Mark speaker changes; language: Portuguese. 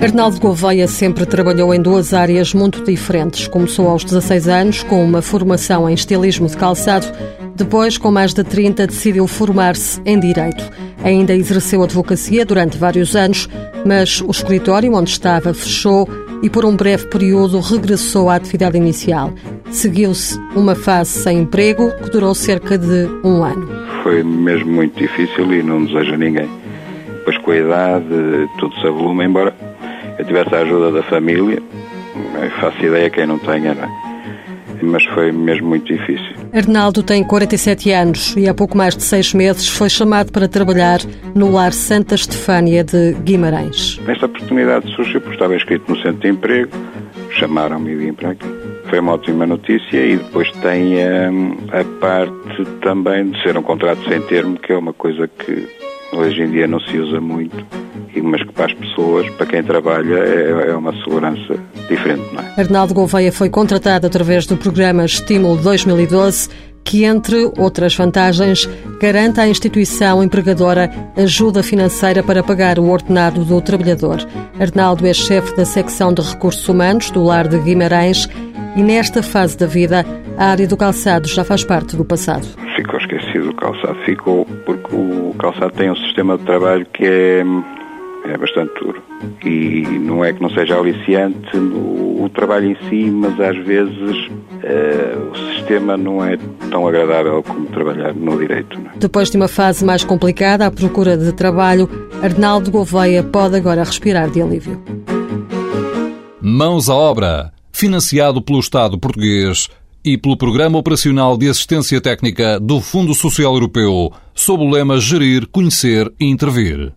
Speaker 1: Arnaldo Gouveia sempre trabalhou em duas áreas muito diferentes. Começou aos 16 anos com uma formação em estilismo de calçado. Depois, com mais de 30, decidiu formar-se em Direito. Ainda exerceu advocacia durante vários anos, mas o escritório onde estava fechou e por um breve período regressou à atividade inicial. Seguiu-se uma fase sem emprego que durou cerca de um ano.
Speaker 2: Foi mesmo muito difícil e não deseja ninguém. Depois com a idade tudo se avoluma, embora eu tivesse a ajuda da família, faço ideia quem não tenha, não é? mas foi mesmo muito difícil.
Speaker 1: Arnaldo tem 47 anos e há pouco mais de seis meses foi chamado para trabalhar no Lar Santa Estefânia de Guimarães.
Speaker 2: Esta oportunidade surgiu porque estava inscrito no centro de emprego, chamaram-me e vim para aqui. Foi uma ótima notícia e depois tem hum, a parte também de ser um contrato sem termo, que é uma coisa que hoje em dia não se usa muito, mas que para as pessoas, para quem trabalha, é, é uma segurança diferente. Não é?
Speaker 1: Arnaldo Gouveia foi contratado através do programa Estímulo 2012 que, entre outras vantagens, garante à instituição empregadora ajuda financeira para pagar o ordenado do trabalhador. Arnaldo é chefe da secção de recursos humanos do Lar de Guimarães e, nesta fase da vida, a área do calçado já faz parte do passado.
Speaker 2: Ficou esquecido o calçado, ficou porque o calçado tem um sistema de trabalho que é é bastante duro. E não é que não seja aliciante o, o trabalho em si, mas às vezes uh, o sistema não é tão agradável como trabalhar no direito. Não? É?
Speaker 1: Depois de uma fase mais complicada à procura de trabalho, Arnaldo Gouveia pode agora respirar de alívio.
Speaker 3: Mãos à obra, financiado pelo Estado português e pelo Programa Operacional de Assistência Técnica do Fundo Social Europeu, sob o lema Gerir, Conhecer e Intervir.